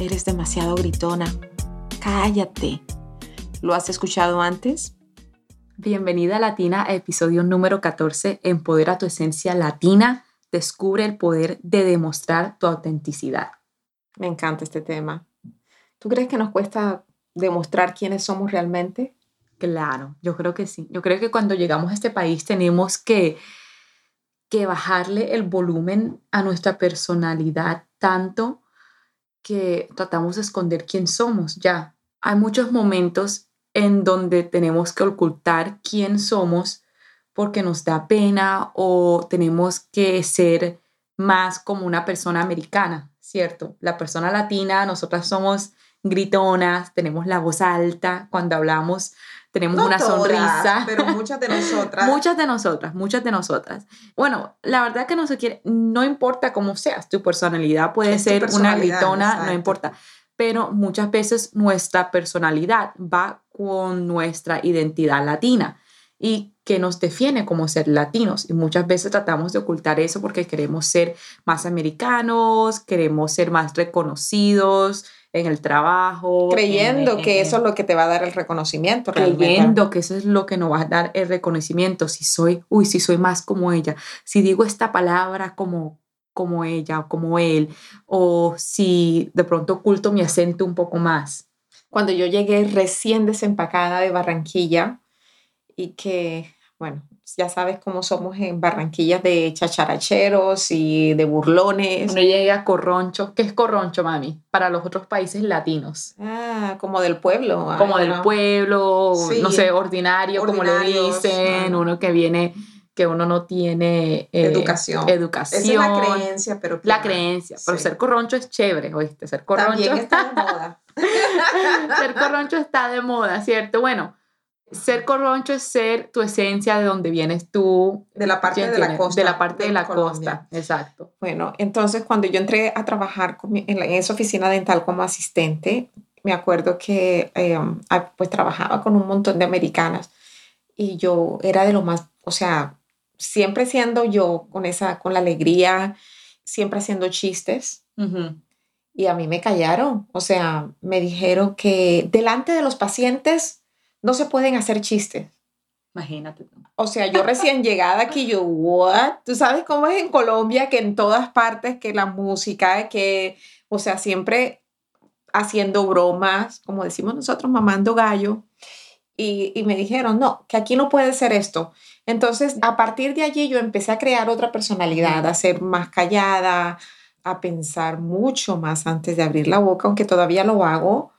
Eres demasiado gritona. Cállate. ¿Lo has escuchado antes? Bienvenida Latina a episodio número 14, Empodera tu esencia latina, descubre el poder de demostrar tu autenticidad. Me encanta este tema. ¿Tú crees que nos cuesta demostrar quiénes somos realmente? Claro, yo creo que sí. Yo creo que cuando llegamos a este país tenemos que, que bajarle el volumen a nuestra personalidad tanto que tratamos de esconder quién somos ya. Hay muchos momentos en donde tenemos que ocultar quién somos porque nos da pena o tenemos que ser más como una persona americana, ¿cierto? La persona latina, nosotras somos gritonas, tenemos la voz alta cuando hablamos, tenemos una sonrisa. Pero muchas de nosotras. muchas de nosotras, muchas de nosotras. Bueno, la verdad que no se quiere, no importa cómo seas, tu personalidad puede ser una gritona, no importa. Pero muchas veces nuestra personalidad va con nuestra identidad latina y que nos define como ser latinos. Y muchas veces tratamos de ocultar eso porque queremos ser más americanos, queremos ser más reconocidos, en el trabajo. Creyendo que eso es lo que te va a dar el reconocimiento. Creyendo que eso es lo que nos va a dar el reconocimiento. Si soy, uy, si soy más como ella, si digo esta palabra como como ella o como él, o si de pronto oculto mi acento un poco más. Cuando yo llegué recién desempacada de Barranquilla y que, bueno, ya sabes cómo somos en Barranquilla de chacharacheros y de burlones. Uno llega a corroncho. ¿Qué es corroncho, mami? Para los otros países latinos. Ah, como del pueblo. Como del pueblo, no sé, ordinario, como le dicen, uno que viene que uno no tiene eh, educación. educación. Esa es la creencia, pero La creencia, pero ser corroncho es chévere, ¿oíste? Ser corroncho También está de moda. ser corroncho está de moda, ¿cierto? Bueno, ser corroncho es ser tu esencia de donde vienes tú. De la parte de la costa. De la parte de, la costa, exacto. Bueno, entonces cuando yo entré a trabajar en, esa oficina dental como asistente, me acuerdo que em, pues trabajaba con un montón de americanas y yo era de lo más, o sea, siempre siendo yo con esa, con la alegría, siempre haciendo chistes. Y a mí me callaron, o sea, me dijeron que delante de los pacientes no se pueden hacer chistes. Imagínate. O sea, yo recién llegada aquí, yo, ¿what? Tú sabes cómo es en Colombia, que en todas partes, que la música, que, o sea, siempre haciendo bromas, como decimos nosotros, mamando gallo. Y, y me dijeron, no, que aquí no puede ser esto. Entonces, a partir de allí yo empecé a crear otra personalidad, a ser más callada, a pensar mucho más antes de abrir la boca, aunque todavía lo hago,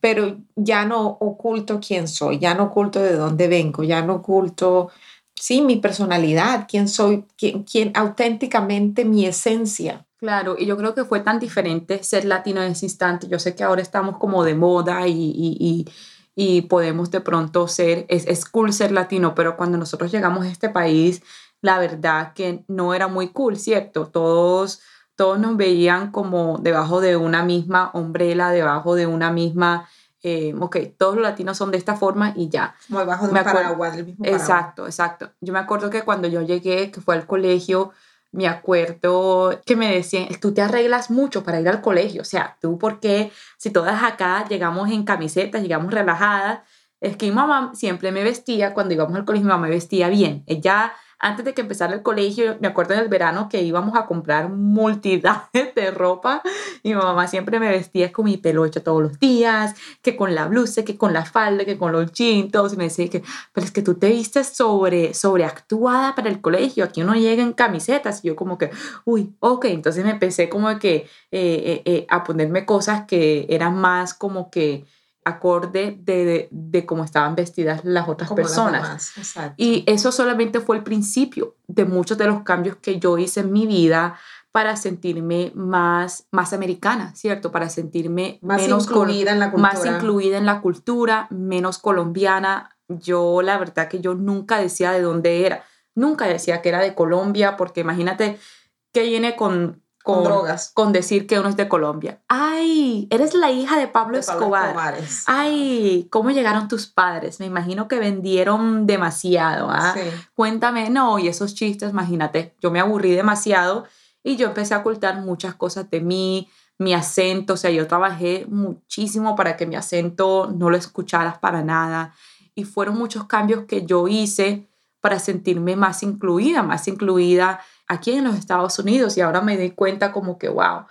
pero ya no oculto quién soy, ya no oculto de dónde vengo, ya no oculto, sí, mi personalidad, quién soy, quién, quién auténticamente mi esencia. Claro, y yo creo que fue tan diferente ser latino en ese instante. Yo sé que ahora estamos como de moda y, y, y, podemos de pronto ser, es, es cool ser latino, pero cuando nosotros llegamos a este país, la verdad que no era muy cool, ¿cierto? Todos todos nos veían como debajo de una misma ombrela, debajo de una misma, eh, ok, todos los latinos son de esta forma y ya. Como debajo de un paraguas, del mismo paraguas. Exacto, exacto. Yo me acuerdo que cuando yo llegué, que fue al colegio, me acuerdo que me decían, tú te arreglas mucho para ir al colegio, o sea, tú porque si todas acá llegamos en camisetas, llegamos relajadas, es que mi mamá siempre me vestía, cuando íbamos al colegio mi mamá me vestía bien, ella antes de que empezara el colegio, me acuerdo en el verano que íbamos a comprar multidades de ropa y mi mamá siempre me vestía con mi pelo hecho todos los días, que con la blusa, que con la falda, que con los chintos y me decía que, pero es que tú te vistes sobre, sobreactuada para el colegio, aquí uno llega en camisetas y yo como que, uy, ok, entonces me empecé como que eh, eh, eh, a ponerme cosas que eran más como que acorde de, de, cómo estaban vestidas las otras personas. y eso solamente fue el principio de muchos de los cambios que yo hice en mi vida para sentirme más, más americana, ¿cierto? Para sentirme Más menos incluida en la cultura. más incluida en la cultura, menos colombiana. Yo la verdad que yo nunca decía de dónde era, nunca decía que era de Colombia, porque imagínate que viene con, Con drogas. con decir que uno es de Colombia. Ay, eres la hija de Pablo De Pablo Escobar. Escobares. Ay, ¿cómo llegaron tus padres? Me imagino que vendieron demasiado, ¿ah? Sí. Cuéntame, no, y esos chistes, imagínate, yo me aburrí demasiado y yo empecé a ocultar muchas cosas de mí, mi acento, o sea, yo trabajé muchísimo para que mi acento no lo escucharas para nada y fueron muchos cambios que yo hice para sentirme más incluida, más incluida aquí en los Estados Unidos y ahora me doy cuenta como que, wow,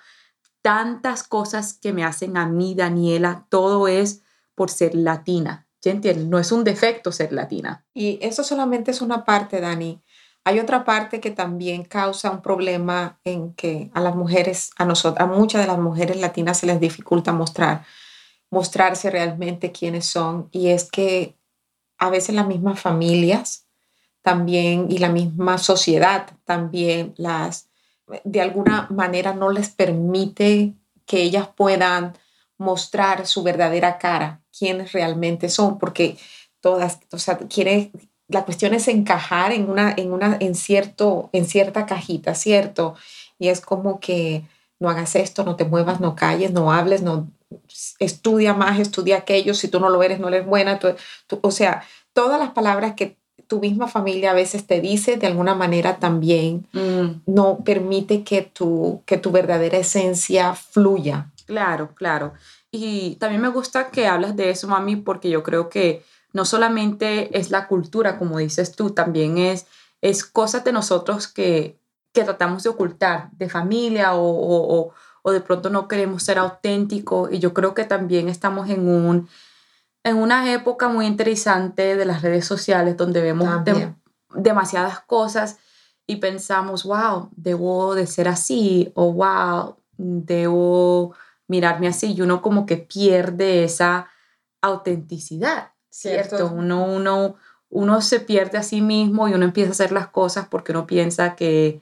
tantas cosas que me hacen a mí, Daniela, todo es por ser latina. ¿Ya entiendes? No es un defecto ser latina. Y eso solamente es una parte, Dani. Hay otra parte que también causa un problema en que a las mujeres, a nosotros, a muchas de las mujeres latinas se les dificulta mostrar, mostrarse realmente quiénes son. Y es que a veces las mismas familias también y la misma sociedad también las, de alguna manera no les permite que ellas puedan mostrar su verdadera cara, quiénes realmente son, porque todas, o sea, quiere, la cuestión es encajar en una, en una, en cierto, en cierta cajita, ¿cierto? Y es como que no hagas esto, no te muevas, no calles, no hables, no estudia más, estudia aquello, si tú no lo eres, no eres buena, tú- o sea, todas las palabras que tu misma familia a veces te dice, de alguna manera también no permite que tu, que tu verdadera esencia fluya. Claro, claro. Y también me gusta que hablas de eso, mami, porque yo creo que no solamente es la cultura, como dices tú, también es, es cosas de nosotros que, que tratamos de ocultar, de familia o, o, o- o de pronto no queremos ser auténticos. Y yo creo que también estamos en, un, en una época muy interesante de las redes sociales donde vemos demasiadas cosas y pensamos, wow, debo de ser así o wow, debo mirarme así y uno como que pierde esa autenticidad, ¿cierto? Cierto. Uno, uno, uno se pierde a sí mismo y uno empieza a hacer las cosas porque uno piensa que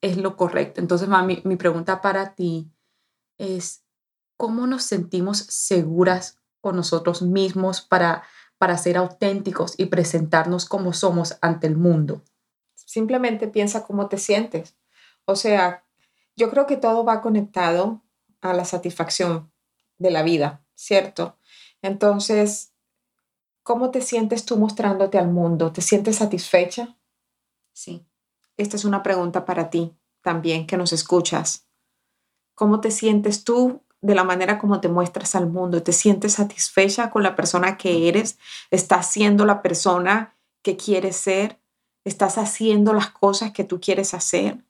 es lo correcto. Entonces, mami, mi pregunta para ti es, ¿cómo nos sentimos seguras con nosotros mismos para, para ser auténticos y presentarnos como somos ante el mundo? Simplemente piensa cómo te sientes. O sea, yo creo que todo va conectado a la satisfacción de la vida, ¿cierto? Entonces, ¿cómo te sientes tú mostrándote al mundo? ¿Te sientes satisfecha? Sí. Esta es una pregunta para ti también que nos escuchas. ¿Cómo te sientes tú de la manera como te muestras al mundo? ¿Te sientes satisfecha con la persona que eres? ¿Estás siendo la persona que quieres ser? ¿Estás haciendo las cosas que tú quieres hacer?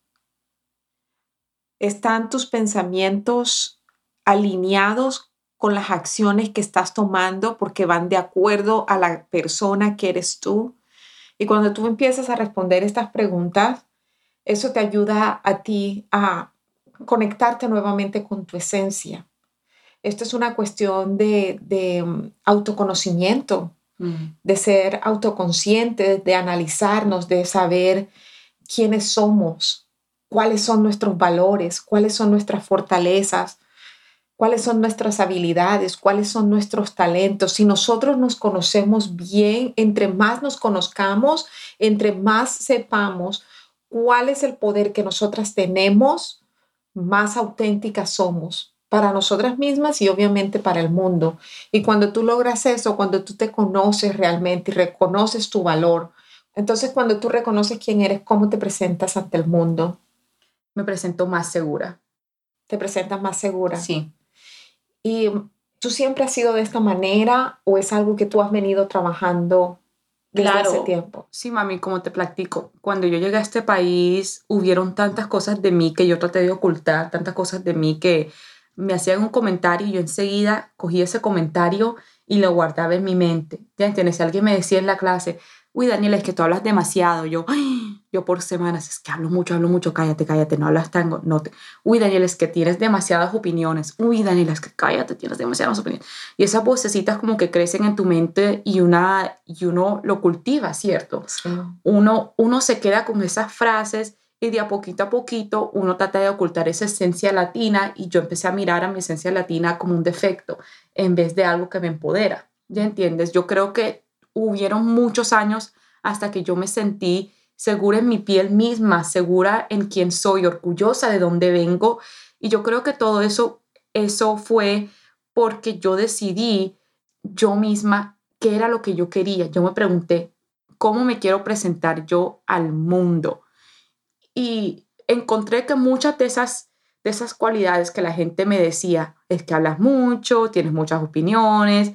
¿Están tus pensamientos alineados con las acciones que estás tomando porque van de acuerdo a la persona que eres tú? Y cuando tú empiezas a responder estas preguntas, eso te ayuda a ti a conectarte nuevamente con tu esencia. Esto es una cuestión de, de um, autoconocimiento, Mm. de ser autoconscientes, de analizarnos, de saber quiénes somos, cuáles son nuestros valores, cuáles son nuestras fortalezas, cuáles son nuestras habilidades, cuáles son nuestros talentos. Si nosotros nos conocemos bien, entre más nos conozcamos, entre más sepamos cuál es el poder que nosotras tenemos, más auténticas somos para nosotras mismas y obviamente para el mundo. Y cuando tú logras eso, cuando tú te conoces realmente y reconoces tu valor, entonces cuando tú reconoces quién eres, cómo te presentas ante el mundo, Me presento más segura. te presentas más segura. Sí. ¿Y tú siempre has sido de esta manera o es algo que tú has venido trabajando desde Claro. hace tiempo? Sí, mami, como te platico, cuando yo llegué a este país, hubieron tantas cosas de mí que yo traté de ocultar, tantas cosas de mí que me hacían un comentario y yo enseguida cogí ese comentario y lo guardaba en mi mente. ¿Ya entiendes? Si alguien me decía en la clase, uy, Daniela, es que tú hablas demasiado, yo, "Ay", yo por semanas, es que hablo mucho, hablo mucho, cállate, cállate, no hablas tango, no te, uy, Daniela, es que tienes demasiadas opiniones, uy, Daniela, es que cállate, tienes demasiadas opiniones. Y esas vocecitas como que crecen en tu mente y, una, y uno lo cultiva, ¿cierto? uno, uno se queda con esas frases y de a poquito a poquito uno trata de ocultar esa esencia latina y yo empecé a mirar a mi esencia latina como un defecto en vez de algo que me empodera. ¿Ya entiendes? Yo creo que hubieron muchos años hasta que yo me sentí segura en mi piel misma, segura en quién soy, orgullosa de dónde vengo. Y yo creo que todo eso, eso fue porque yo decidí yo misma qué era lo que yo quería. Yo me pregunté, ¿cómo me quiero presentar yo al mundo? Y encontré que muchas de esas, de esas cualidades que la gente me decía, es que hablas mucho, tienes muchas opiniones,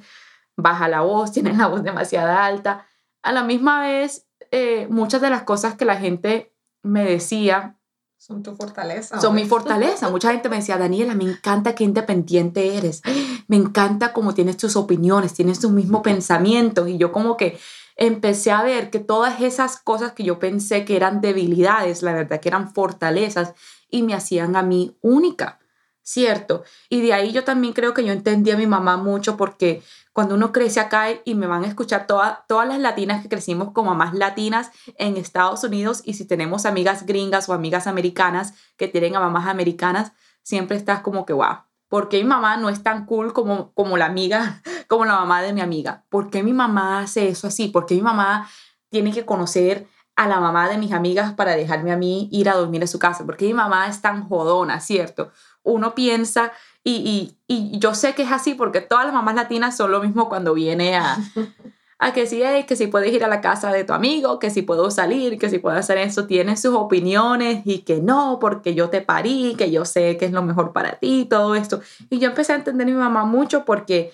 baja la voz, tienes la voz demasiado alta. A la misma vez, eh, muchas de las cosas que la gente me decía son tu fortaleza. Son mi fortaleza. Mucha gente me decía, Daniela, me encanta qué independiente eres. Me encanta cómo tienes tus opiniones, tienes tus mismos pensamientos. Y yo como que empecé a ver que todas esas cosas que yo pensé que eran debilidades, la verdad que eran fortalezas y me hacían a mí única. ¿Cierto? Y de ahí yo también creo que yo entendí a mi mamá mucho porque cuando uno crece acá y me van a escuchar todas las latinas que crecimos como mamás latinas en Estados Unidos y si tenemos amigas gringas o amigas americanas que tienen a mamás americanas, siempre estás como que, wow, ¿por qué mi mamá no es tan cool como, como la amiga, como la mamá de mi amiga? ¿Por qué mi mamá hace eso así? ¿Por qué mi mamá tiene que conocer a la mamá de mis amigas para dejarme a mí ir a dormir en su casa? ¿Por qué mi mamá es tan jodona, cierto? Uno piensa y, yo sé que es así porque todas las mamás latinas son lo mismo cuando viene a, a que si hey, que si puedes ir a la casa de tu amigo, que si puedo salir, que si puedo hacer eso, tiene sus opiniones y que no, porque yo te parí, que yo sé que es lo mejor para ti, todo esto. Y yo empecé a entender a mi mamá mucho porque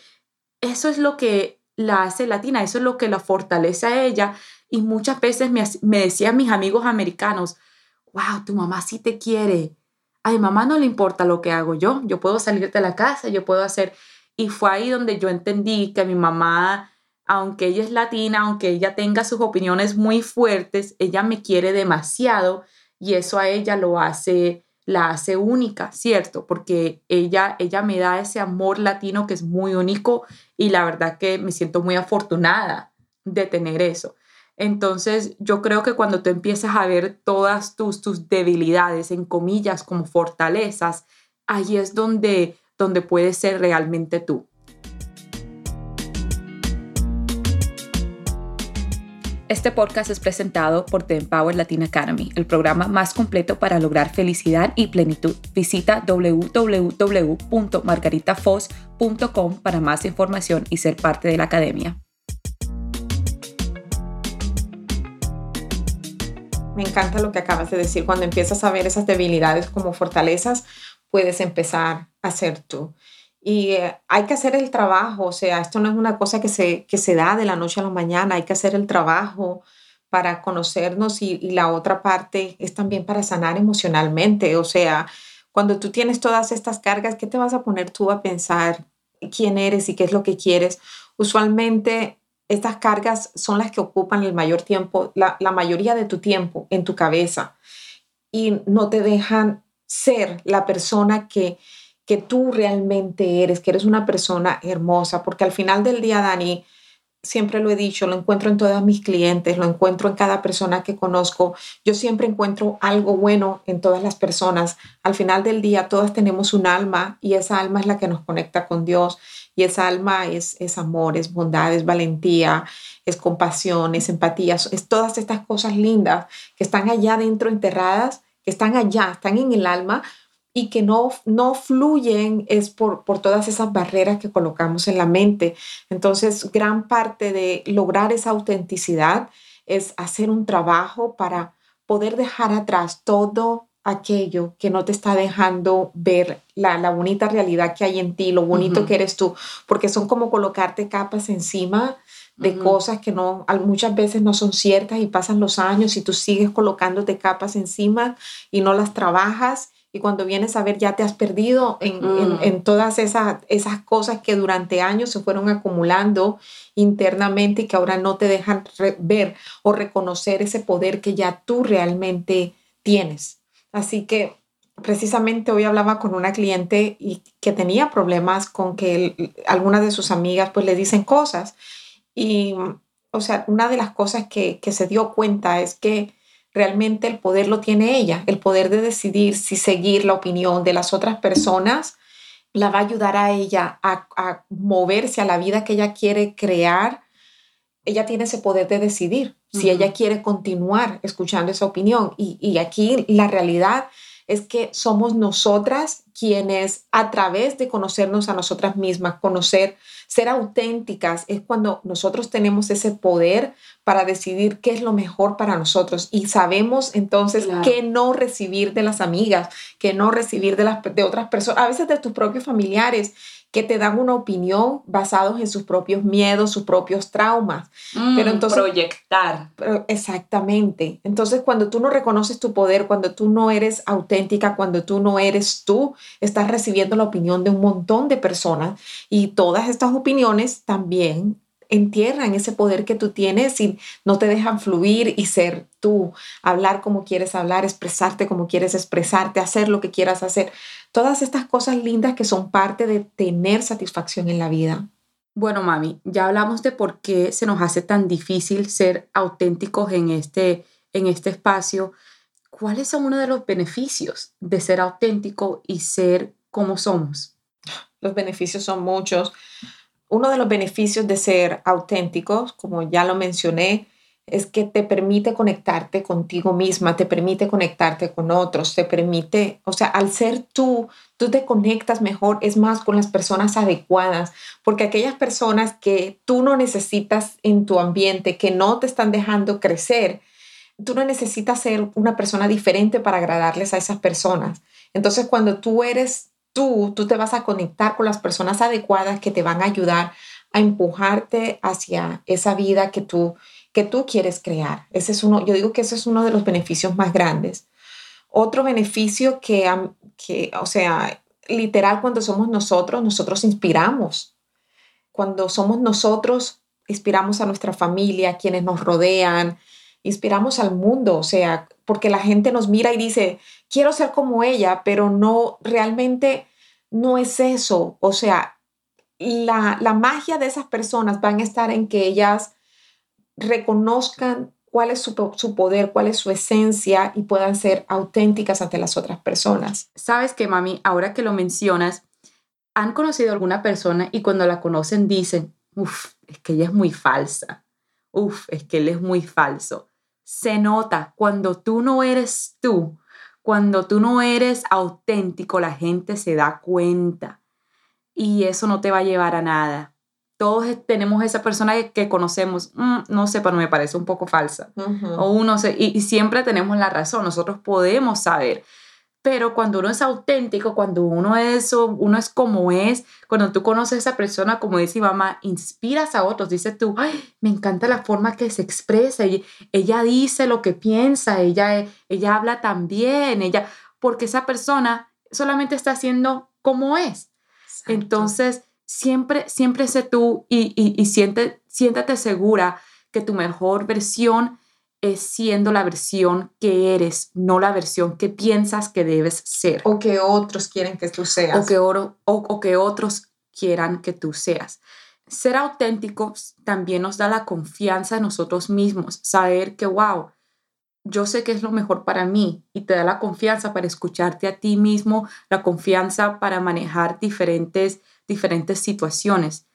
eso es lo que la hace latina, eso es lo que la fortalece a ella. Y muchas veces me, me decían mis amigos americanos, wow, tu mamá sí te quiere a mi mamá no le importa lo que hago yo, yo puedo salir de la casa, yo puedo hacer... Y fue ahí donde yo entendí que mi mamá, aunque ella es latina, aunque ella tenga sus opiniones muy fuertes, ella me quiere demasiado y eso a ella lo hace, la hace única, ¿cierto? Porque ella, ella me da ese amor latino que es muy único y la verdad que me siento muy afortunada de tener eso. Entonces, yo creo que cuando tú empiezas a ver todas tus, tus debilidades, en comillas, como fortalezas, ahí es donde, donde puedes ser realmente tú. Este podcast es presentado por The Empower Latin Academy, el programa más completo para lograr felicidad y plenitud. Visita www.margaritafoz.com para más información y ser parte de la academia. Me encanta lo que acabas de decir. Cuando empiezas a ver esas debilidades como fortalezas, puedes empezar a ser tú. Y eh, hay que hacer el trabajo, o sea, esto no es una cosa que se, que se da de la noche a la mañana, hay que hacer el trabajo para conocernos y, y la otra parte es también para sanar emocionalmente, o sea, cuando tú tienes todas estas cargas, ¿qué te vas a poner tú a pensar quién eres y qué es lo que quieres? Usualmente estas cargas son las que ocupan el mayor tiempo, la, mayoría de tu tiempo en tu cabeza y no te dejan ser la persona que, que tú realmente eres, que eres una persona hermosa, porque al final del día, Dani, siempre lo he dicho, lo encuentro en todas mis clientes, lo encuentro en cada persona que conozco. Yo siempre encuentro algo bueno en todas las personas. Al final del día, todas tenemos un alma y esa alma es la que nos conecta con Dios. Y esa alma es, es amor, es bondad, es valentía, es compasión, es empatía, es todas estas cosas lindas que están allá dentro enterradas, que están allá, están en el alma, y que no, no fluyen es por, por todas esas barreras que colocamos en la mente. Entonces, gran parte de lograr esa autenticidad es hacer un trabajo para poder dejar atrás todo aquello que no te está dejando ver la, la bonita realidad que hay en ti, lo bonito que eres tú, porque son como colocarte capas encima de cosas que no, muchas veces no son ciertas y pasan los años y tú sigues colocándote capas encima y no las trabajas y cuando vienes a ver ya te has perdido en, en, mm. todas esas, esas cosas que durante años se fueron acumulando internamente y que ahora no te dejan ver o reconocer ese poder que ya tú realmente tienes. Así que precisamente hoy hablaba con una cliente y que tenía problemas con que algunas de sus amigas pues le dicen cosas y o sea, una de las cosas que, que se dio cuenta es que realmente el poder lo tiene ella, el poder de decidir si seguir la opinión de las otras personas la va a ayudar a ella a, a moverse a la vida que ella quiere crear. Ella tiene ese poder de decidir si ella quiere continuar escuchando esa opinión. Y, y aquí la realidad es que somos nosotras quienes a través de conocernos a nosotras mismas, conocer, ser auténticas, es cuando nosotros tenemos ese poder para decidir qué es lo mejor para nosotros. Y sabemos entonces qué no recibir de las amigas, qué no recibir de, las, de otras personas, a veces de tus propios familiares que te dan una opinión basados en sus propios miedos, sus propios traumas. pero mm, entonces proyectar. exactamente. Entonces, cuando tú no reconoces tu poder, cuando tú no eres auténtica, cuando tú no eres tú, estás recibiendo la opinión de un montón de personas y todas estas opiniones también entierran ese poder que tú tienes y no te dejan fluir y ser tú, hablar como quieres hablar, expresarte como quieres expresarte, hacer lo que quieras hacer. Todas estas cosas lindas que son parte de tener satisfacción en la vida. Bueno, mami, ya hablamos de por qué se nos hace tan difícil ser auténticos en este, en este espacio. ¿Cuáles son uno de los beneficios de ser auténtico y ser como somos? Los beneficios son muchos. Uno de los beneficios de ser auténticos, como ya lo mencioné, es que te permite conectarte contigo misma, te permite conectarte con otros, te permite, o sea, al ser tú, tú te conectas mejor, es más, con las personas adecuadas, porque aquellas personas que tú no necesitas en tu ambiente, que no te están dejando crecer, tú no necesitas ser una persona diferente para agradarles a esas personas. Entonces, cuando tú eres tú, tú te vas a conectar con las personas adecuadas que te van a ayudar a empujarte hacia esa vida que tú, que tú quieres crear. Ese es uno, yo digo que ese es uno de los beneficios más grandes. Otro beneficio que, que, o sea, literal, cuando somos nosotros, nosotros inspiramos. Cuando somos nosotros, inspiramos a nuestra familia, quienes nos rodean, inspiramos al mundo, o sea, porque la gente nos mira y dice, quiero ser como ella, pero no, realmente no es eso. O sea, la, la magia de esas personas van a estar en que ellas reconozcan cuál es su, su, poder, cuál es su esencia y puedan ser auténticas ante las otras personas. Sabes que, mami, ahora que lo mencionas, han conocido a alguna persona y cuando la conocen dicen, uff, es que ella es muy falsa, uff, es que él es muy falso se nota cuando tú no eres tú, cuando tú no eres auténtico, la gente se da cuenta y eso no te va a llevar a nada. Todos tenemos esa persona que, conocemos, mm, no sé, pero me parece un poco falsa. O uno se, y siempre tenemos la razón, nosotros podemos saber pero cuando uno es auténtico, cuando uno es, uno es como es, cuando tú conoces a esa persona, como dice mamá, inspiras a otros, dices tú, Ay, me encanta la forma que se expresa, ella, ella dice lo que piensa, ella, ella habla también, ella, porque esa persona solamente está haciendo como es. Entonces, siempre, siempre sé tú y, y, y siente, siéntate segura que tu mejor versión es siendo la versión que eres, no la versión que piensas que debes ser. O que otros quieren que tú seas. O que, oro, o, que otros quieran que tú seas. Ser auténticos también nos da la confianza en nosotros mismos, saber que, wow, yo sé que es lo mejor para mí y te da la confianza para escucharte a ti mismo, la confianza para manejar diferentes, diferentes situaciones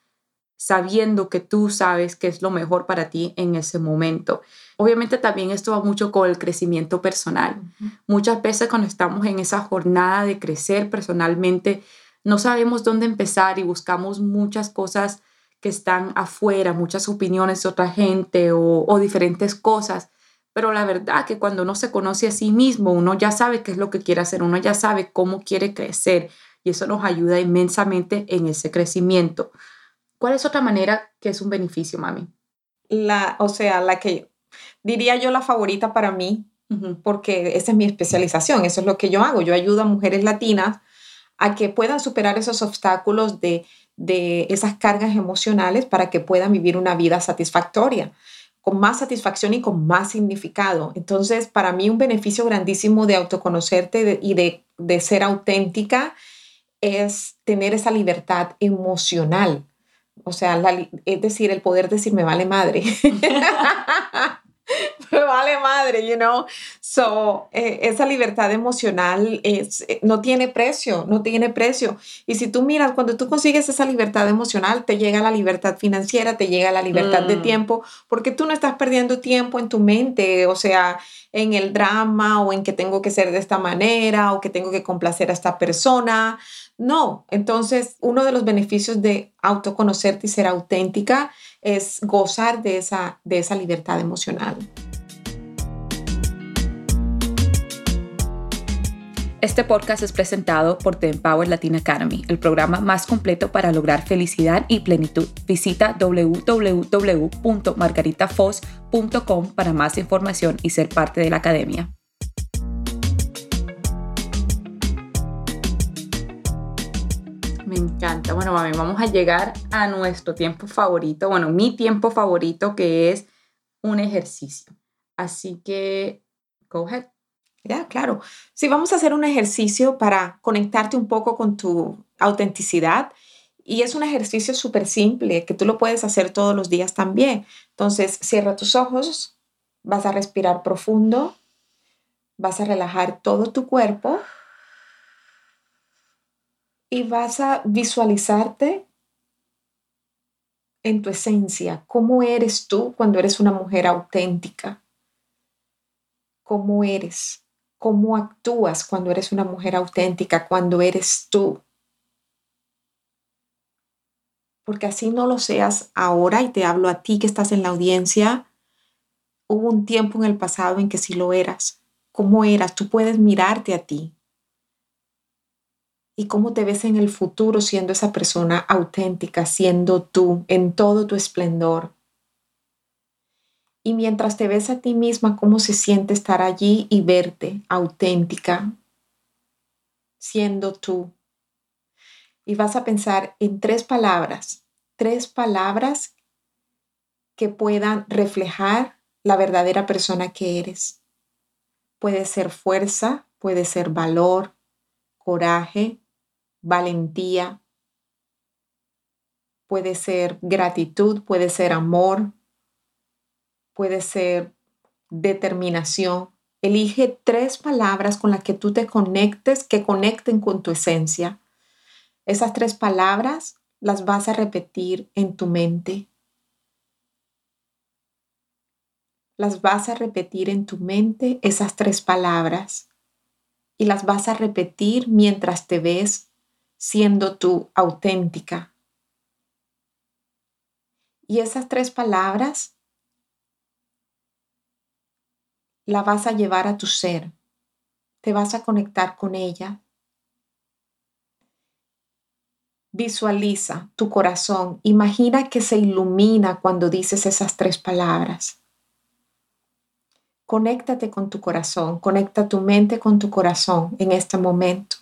sabiendo que tú sabes que es lo mejor para ti en ese momento. Obviamente también esto va mucho con el crecimiento personal. Muchas veces cuando estamos en esa jornada de crecer personalmente, no sabemos dónde empezar y buscamos muchas cosas que están afuera, muchas opiniones de otra gente o, o diferentes cosas. Pero la verdad que cuando uno se conoce a sí mismo, uno ya sabe qué es lo que quiere hacer, uno ya sabe cómo quiere crecer y eso nos ayuda inmensamente en ese crecimiento. ¿Cuál es otra manera que es un beneficio, mami? La, o sea, la que diría yo la favorita para mí, porque esa es mi especialización, eso es lo que yo hago. Yo ayudo a mujeres latinas a que puedan superar esos obstáculos de, de esas cargas emocionales para que puedan vivir una vida satisfactoria, con más satisfacción y con más significado. Entonces, para mí un beneficio grandísimo de autoconocerte y de, de ser auténtica es tener esa libertad emocional o sea, es decir, el poder decir me vale madre. me vale madre, you know. So, eh, esa libertad emocional es, eh, no tiene precio, no tiene precio. Y si tú miras, cuando tú consigues esa libertad emocional, te llega la libertad financiera, te llega la libertad de Mm. tiempo, porque tú no estás perdiendo tiempo en tu mente, o sea, en el drama o en que tengo que ser de esta manera o que tengo que complacer a esta persona. No, entonces uno de los beneficios de autoconocerte y ser auténtica es gozar de esa, de esa libertad emocional. Este podcast es presentado por The Empower Latin Academy, el programa más completo para lograr felicidad y plenitud. Visita www.margaritafoz.com para más información y ser parte de la academia. Me encanta. Bueno, mami, vamos a llegar a nuestro tiempo favorito, bueno, mi tiempo favorito que es un ejercicio. Así que, go ahead. Ya, claro. Si vamos a hacer un ejercicio para conectarte un poco con tu autenticidad y es un ejercicio súper simple que tú lo puedes hacer todos los días también. Entonces, cierra tus ojos, vas a respirar profundo, vas a relajar todo tu cuerpo y vas a visualizarte en tu esencia, cómo eres tú cuando eres una mujer auténtica, cómo eres, cómo actúas cuando eres una mujer auténtica, cuando eres tú. Porque así no lo seas ahora y te hablo a ti que estás en la audiencia, hubo un tiempo en el pasado en que sí lo eras. ¿Cómo eras? Tú puedes mirarte a ti y cómo te ves en el futuro siendo esa persona auténtica, siendo tú en todo tu esplendor. Y mientras te ves a ti misma, cómo se siente estar allí y verte auténtica, siendo tú. Y vas a pensar en tres palabras, tres palabras que puedan reflejar la verdadera persona que eres. Puede ser fuerza, puede ser valor, coraje, valentía, puede ser gratitud, puede ser amor, puede ser determinación. Elige tres palabras con las que tú te conectes, que conecten con tu esencia. Esas tres palabras las vas a repetir en tu mente. Las vas a repetir en tu mente, esas tres palabras, y las vas a repetir mientras te ves siendo tú auténtica. Y esas tres palabras la vas a llevar a tu ser, te vas a conectar con ella. Visualiza tu corazón, imagina que se ilumina cuando dices esas tres palabras. Conéctate con tu corazón, conecta tu mente con tu corazón en este momento.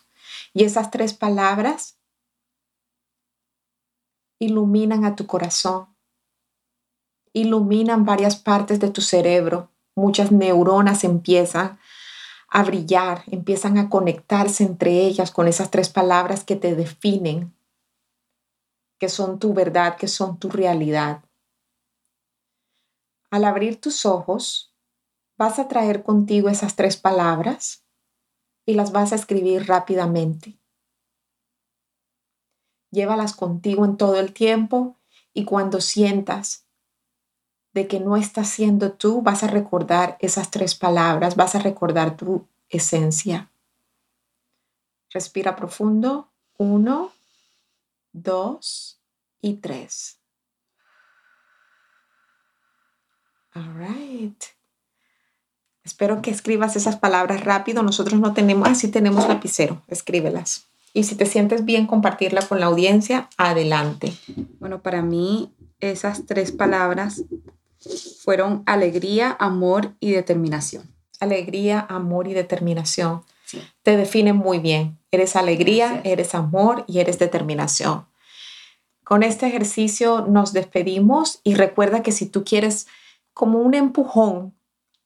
Y esas tres palabras iluminan a tu corazón, iluminan varias partes de tu cerebro, muchas neuronas empiezan a brillar, empiezan a conectarse entre ellas con esas tres palabras que te definen, que son tu verdad, que son tu realidad. Al abrir tus ojos, vas a traer contigo esas tres palabras y las vas a escribir rápidamente. Llévalas contigo en todo el tiempo y cuando sientas de que no estás siendo tú, vas a recordar esas tres palabras, vas a recordar tu esencia. Respira profundo. Uno, dos y tres. All right. Espero que escribas esas palabras rápido. Nosotros no tenemos, así tenemos lapicero. Escríbelas. Y si te sientes bien compartirla con la audiencia, adelante. Bueno, para mí esas tres palabras fueron alegría, amor y determinación. Alegría, amor y determinación. Sí. Te definen muy bien. Eres alegría, Gracias. eres amor y eres determinación. Con este ejercicio nos despedimos y recuerda que si tú quieres como un empujón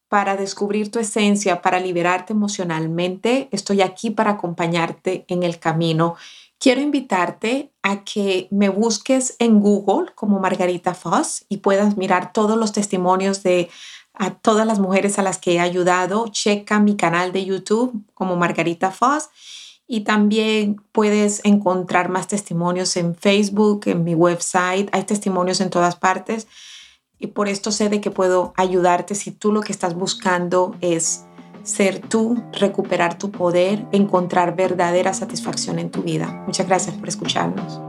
para descubrir tu esencia, para liberarte emocionalmente, estoy aquí para acompañarte en el camino. Quiero invitarte a que me busques en Google como Margarita Foss y puedas mirar todos los testimonios de a todas las mujeres a las que he ayudado. Checa mi canal de YouTube como Margarita Foss y también puedes encontrar más testimonios en Facebook, en mi website. Hay testimonios en todas partes y por esto sé de que puedo ayudarte si tú lo que estás buscando es ser tú, recuperar tu poder, encontrar verdadera satisfacción en tu vida. Muchas gracias por escucharnos.